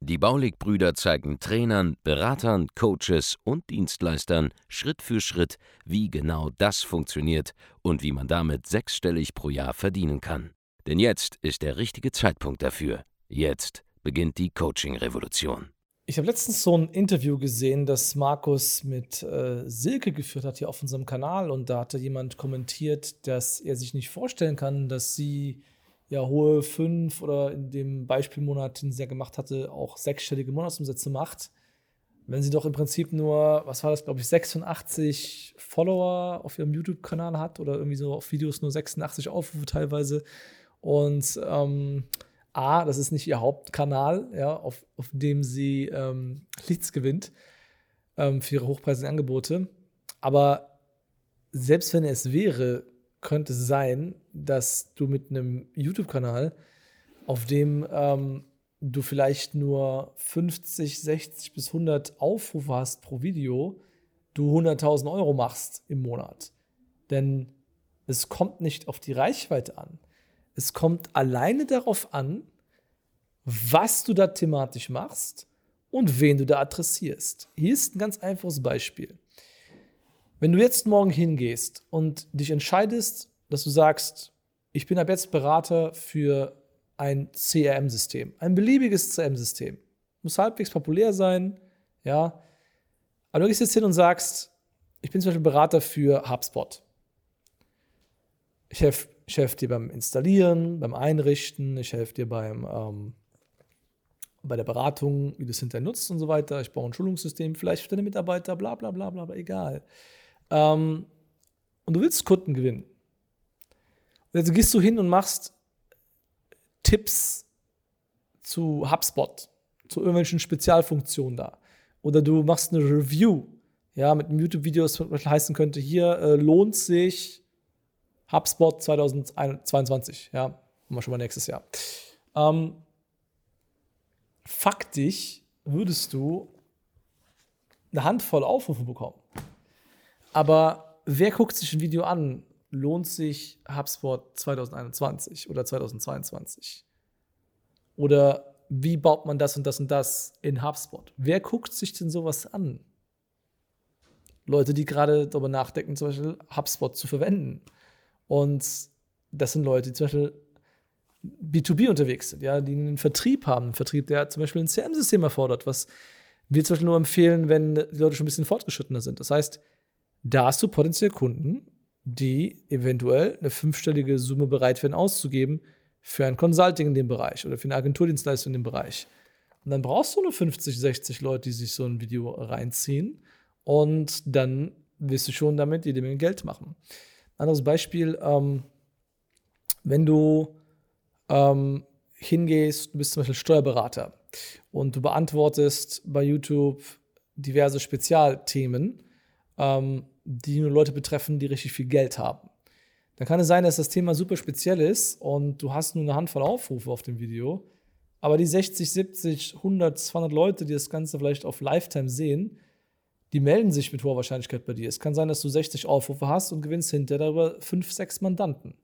Die Baulig-Brüder zeigen Trainern, Beratern, Coaches und Dienstleistern Schritt für Schritt, wie genau das funktioniert und wie man damit sechsstellig pro Jahr verdienen kann. Denn jetzt ist der richtige Zeitpunkt dafür. Jetzt beginnt die Coaching-Revolution. Ich habe letztens so ein Interview gesehen, das Markus mit äh, Silke geführt hat hier auf unserem Kanal und da hatte jemand kommentiert, dass er sich nicht vorstellen kann, dass sie ja hohe fünf oder in dem Beispielmonat, den sie ja gemacht hatte, auch sechsstellige Monatsumsätze macht. Wenn sie doch im Prinzip nur, was war das, glaube ich, 86 Follower auf ihrem YouTube-Kanal hat oder irgendwie so auf Videos nur 86 Aufrufe teilweise und ähm, A, das ist nicht ihr Hauptkanal, ja, auf, auf dem sie ähm, Leads gewinnt ähm, für ihre hochpreisigen Angebote. Aber selbst wenn es wäre, könnte sein, dass du mit einem YouTube-Kanal, auf dem ähm, du vielleicht nur 50, 60 bis 100 Aufrufe hast pro Video, du 100.000 Euro machst im Monat. Denn es kommt nicht auf die Reichweite an. Es kommt alleine darauf an, was du da thematisch machst und wen du da adressierst. Hier ist ein ganz einfaches Beispiel. Wenn du jetzt morgen hingehst und dich entscheidest, dass du sagst, ich bin ab jetzt Berater für ein CRM-System, ein beliebiges CRM-System. Muss halbwegs populär sein, ja. Aber du gehst jetzt hin und sagst, ich bin zum Beispiel Berater für HubSpot. Ich helfe ich helfe dir beim Installieren, beim Einrichten, ich helfe dir beim, ähm, bei der Beratung, wie du es hinterher nutzt und so weiter. Ich baue ein Schulungssystem, vielleicht für deine Mitarbeiter, bla bla bla bla, egal. Ähm, und du willst Kunden gewinnen. Und jetzt gehst du hin und machst Tipps zu HubSpot, zu irgendwelchen Spezialfunktionen da. Oder du machst eine Review, ja, mit einem YouTube-Video, das heißen könnte, hier äh, lohnt sich HubSpot 2022, ja, haben wir schon mal nächstes Jahr. Ähm, faktisch würdest du eine Handvoll Aufrufe bekommen. Aber wer guckt sich ein Video an? Lohnt sich HubSpot 2021 oder 2022? Oder wie baut man das und das und das in HubSpot? Wer guckt sich denn sowas an? Leute, die gerade darüber nachdenken, zum Beispiel HubSpot zu verwenden. Und das sind Leute, die zum Beispiel B2B unterwegs sind, ja, die einen Vertrieb haben, einen Vertrieb, der zum Beispiel ein CM-System erfordert, was wir zum Beispiel nur empfehlen, wenn die Leute schon ein bisschen fortgeschrittener sind. Das heißt, da hast du potenziell Kunden, die eventuell eine fünfstellige Summe bereit wären auszugeben für ein Consulting in dem Bereich oder für eine Agenturdienstleistung in dem Bereich. Und dann brauchst du nur 50, 60 Leute, die sich so ein Video reinziehen und dann wirst du schon damit jede Menge Geld machen. Anderes Beispiel, ähm, wenn du ähm, hingehst, du bist zum Beispiel Steuerberater und du beantwortest bei YouTube diverse Spezialthemen, ähm, die nur Leute betreffen, die richtig viel Geld haben. Dann kann es sein, dass das Thema super speziell ist und du hast nur eine Handvoll Aufrufe auf dem Video, aber die 60, 70, 100, 200 Leute, die das Ganze vielleicht auf Lifetime sehen, die melden sich mit hoher Wahrscheinlichkeit bei dir. Es kann sein, dass du 60 Aufrufe hast und gewinnst hinterher darüber 5, 6 Mandanten.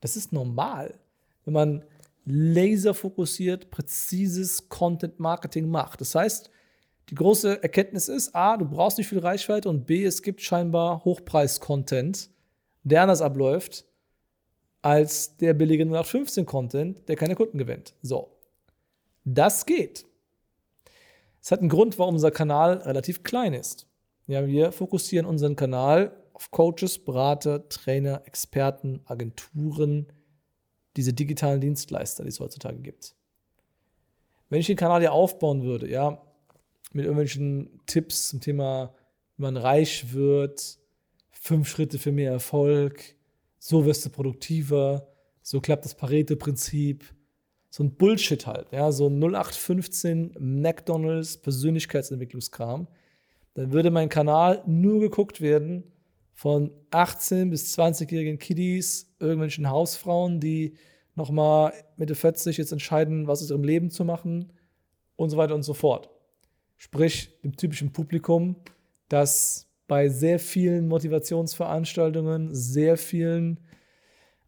Das ist normal, wenn man laserfokussiert, präzises Content Marketing macht. Das heißt, die große Erkenntnis ist, A, du brauchst nicht viel Reichweite und B, es gibt scheinbar Hochpreis-Content, der anders abläuft als der billige 0815-Content, der keine Kunden gewinnt. So. Das geht. Es hat einen Grund, warum unser Kanal relativ klein ist. Ja, wir fokussieren unseren Kanal auf Coaches, Berater, Trainer, Experten, Agenturen, diese digitalen Dienstleister, die es heutzutage gibt. Wenn ich den Kanal hier aufbauen würde, ja, mit irgendwelchen Tipps zum Thema, wie man reich wird, fünf Schritte für mehr Erfolg, so wirst du produktiver, so klappt das Pareto-Prinzip, so ein Bullshit halt, ja, so 0815 McDonalds Persönlichkeitsentwicklungskram, dann würde mein Kanal nur geguckt werden von 18 bis 20-jährigen Kiddies, irgendwelchen Hausfrauen, die nochmal Mitte 40 jetzt entscheiden, was aus ihrem Leben zu machen und so weiter und so fort. Sprich, dem typischen Publikum, das bei sehr vielen Motivationsveranstaltungen, sehr vielen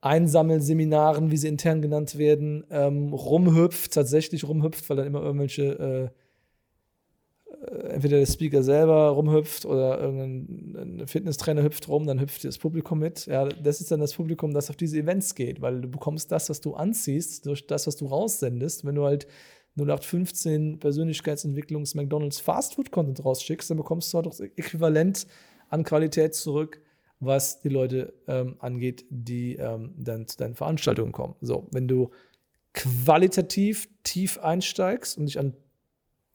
Einsammelseminaren, wie sie intern genannt werden, ähm, rumhüpft, tatsächlich rumhüpft, weil dann immer irgendwelche, äh, äh, entweder der Speaker selber rumhüpft oder irgendein Fitnesstrainer hüpft rum, dann hüpft das Publikum mit. Ja, das ist dann das Publikum, das auf diese Events geht, weil du bekommst das, was du anziehst, durch das, was du raussendest. Wenn du halt 0815 Persönlichkeitsentwicklungs McDonalds Fastfood Content rausschickst, dann bekommst du halt auch das Äquivalent an Qualität zurück, was die Leute ähm, angeht, die ähm, dann zu deinen Veranstaltungen kommen. So, wenn du qualitativ tief einsteigst und dich an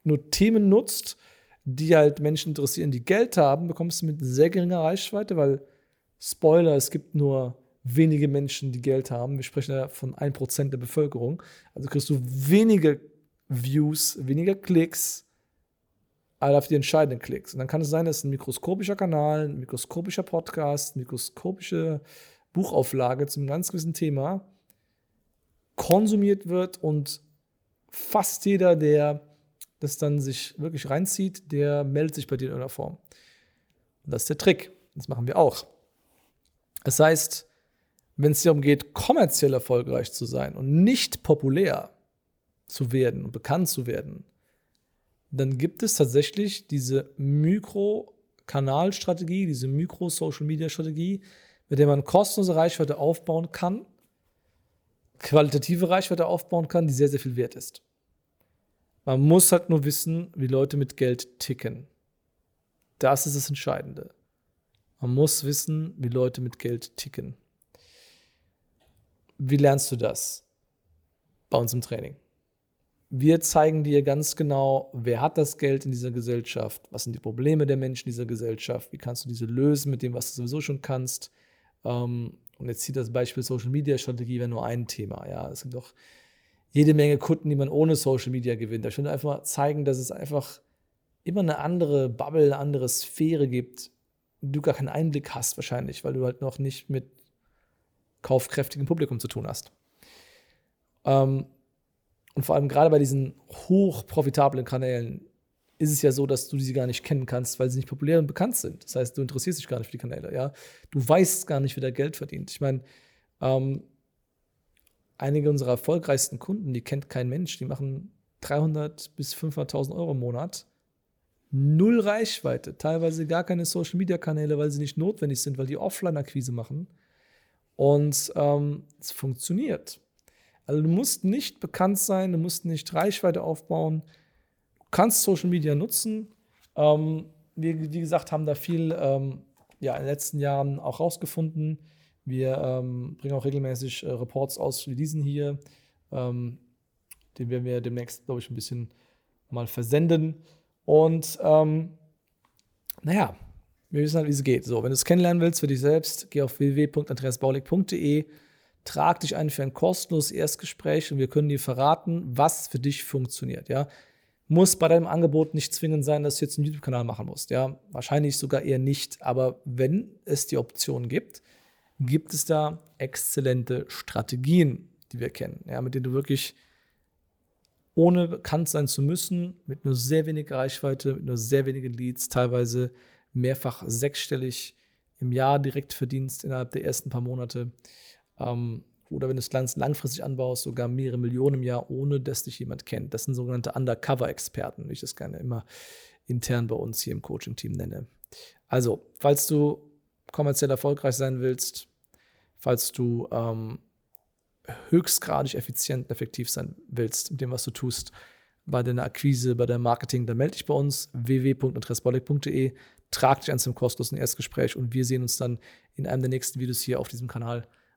nur Themen nutzt, die halt Menschen interessieren, die Geld haben, bekommst du mit sehr geringer Reichweite, weil Spoiler, es gibt nur wenige Menschen, die Geld haben. Wir sprechen ja von 1% der Bevölkerung. Also kriegst du wenige Views, weniger Klicks, aber auf die entscheidenden Klicks. Und dann kann es sein, dass ein mikroskopischer Kanal, ein mikroskopischer Podcast, eine mikroskopische Buchauflage zum ganz gewissen Thema konsumiert wird und fast jeder, der das dann sich wirklich reinzieht, der meldet sich bei dir in irgendeiner Form. Und das ist der Trick. Das machen wir auch. Das heißt, wenn es darum geht, kommerziell erfolgreich zu sein und nicht populär, zu werden und bekannt zu werden, dann gibt es tatsächlich diese Mikro-Kanalstrategie, diese Mikro-Social-Media-Strategie, mit der man kostenlose Reichweite aufbauen kann, qualitative Reichweite aufbauen kann, die sehr, sehr viel wert ist. Man muss halt nur wissen, wie Leute mit Geld ticken. Das ist das Entscheidende. Man muss wissen, wie Leute mit Geld ticken. Wie lernst du das? Bei uns im Training. Wir zeigen dir ganz genau, wer hat das Geld in dieser Gesellschaft, was sind die Probleme der Menschen in dieser Gesellschaft, wie kannst du diese lösen mit dem, was du sowieso schon kannst. Ähm, und jetzt zieht das Beispiel Social Media Strategie wäre nur ein Thema. Ja, es gibt auch jede Menge Kunden, die man ohne Social Media gewinnt. Ich will einfach mal zeigen, dass es einfach immer eine andere Bubble, eine andere Sphäre gibt, du gar keinen Einblick hast wahrscheinlich, weil du halt noch nicht mit kaufkräftigem Publikum zu tun hast. Ähm, und vor allem gerade bei diesen hochprofitablen Kanälen ist es ja so, dass du sie gar nicht kennen kannst, weil sie nicht populär und bekannt sind. Das heißt, du interessierst dich gar nicht für die Kanäle, ja. Du weißt gar nicht, wer da Geld verdient. Ich meine, ähm, einige unserer erfolgreichsten Kunden, die kennt kein Mensch, die machen 300 bis 500.000 Euro im Monat. Null Reichweite, teilweise gar keine Social Media Kanäle, weil sie nicht notwendig sind, weil die Offline-Akquise machen. Und ähm, es funktioniert. Also du musst nicht bekannt sein, du musst nicht Reichweite aufbauen. Du kannst Social Media nutzen. Ähm, wir, wie gesagt, haben da viel ähm, ja, in den letzten Jahren auch rausgefunden. Wir ähm, bringen auch regelmäßig äh, Reports aus wie diesen hier. Ähm, den werden wir demnächst, glaube ich, ein bisschen mal versenden. Und ähm, naja, wir wissen halt, wie es geht. So, wenn du es kennenlernen willst für dich selbst, geh auf www.andreasbaulig.de trag dich ein für ein kostenloses Erstgespräch und wir können dir verraten, was für dich funktioniert. Ja? Muss bei deinem Angebot nicht zwingend sein, dass du jetzt einen YouTube-Kanal machen musst. Ja? Wahrscheinlich sogar eher nicht. Aber wenn es die Option gibt, gibt es da exzellente Strategien, die wir kennen, ja? mit denen du wirklich ohne bekannt sein zu müssen, mit nur sehr wenig Reichweite, mit nur sehr wenigen Leads, teilweise mehrfach sechsstellig im Jahr direkt verdienst innerhalb der ersten paar Monate. Ähm, oder wenn du es ganz langfristig anbaust, sogar mehrere Millionen im Jahr, ohne dass dich jemand kennt. Das sind sogenannte Undercover-Experten, wie ich das gerne immer intern bei uns hier im Coaching-Team nenne. Also, falls du kommerziell erfolgreich sein willst, falls du ähm, höchstgradig effizient und effektiv sein willst mit dem, was du tust, bei deiner Akquise, bei deinem Marketing, dann melde dich bei uns www.interesbolik.de, trag dich an zum kostenlosen Erstgespräch und wir sehen uns dann in einem der nächsten Videos hier auf diesem Kanal.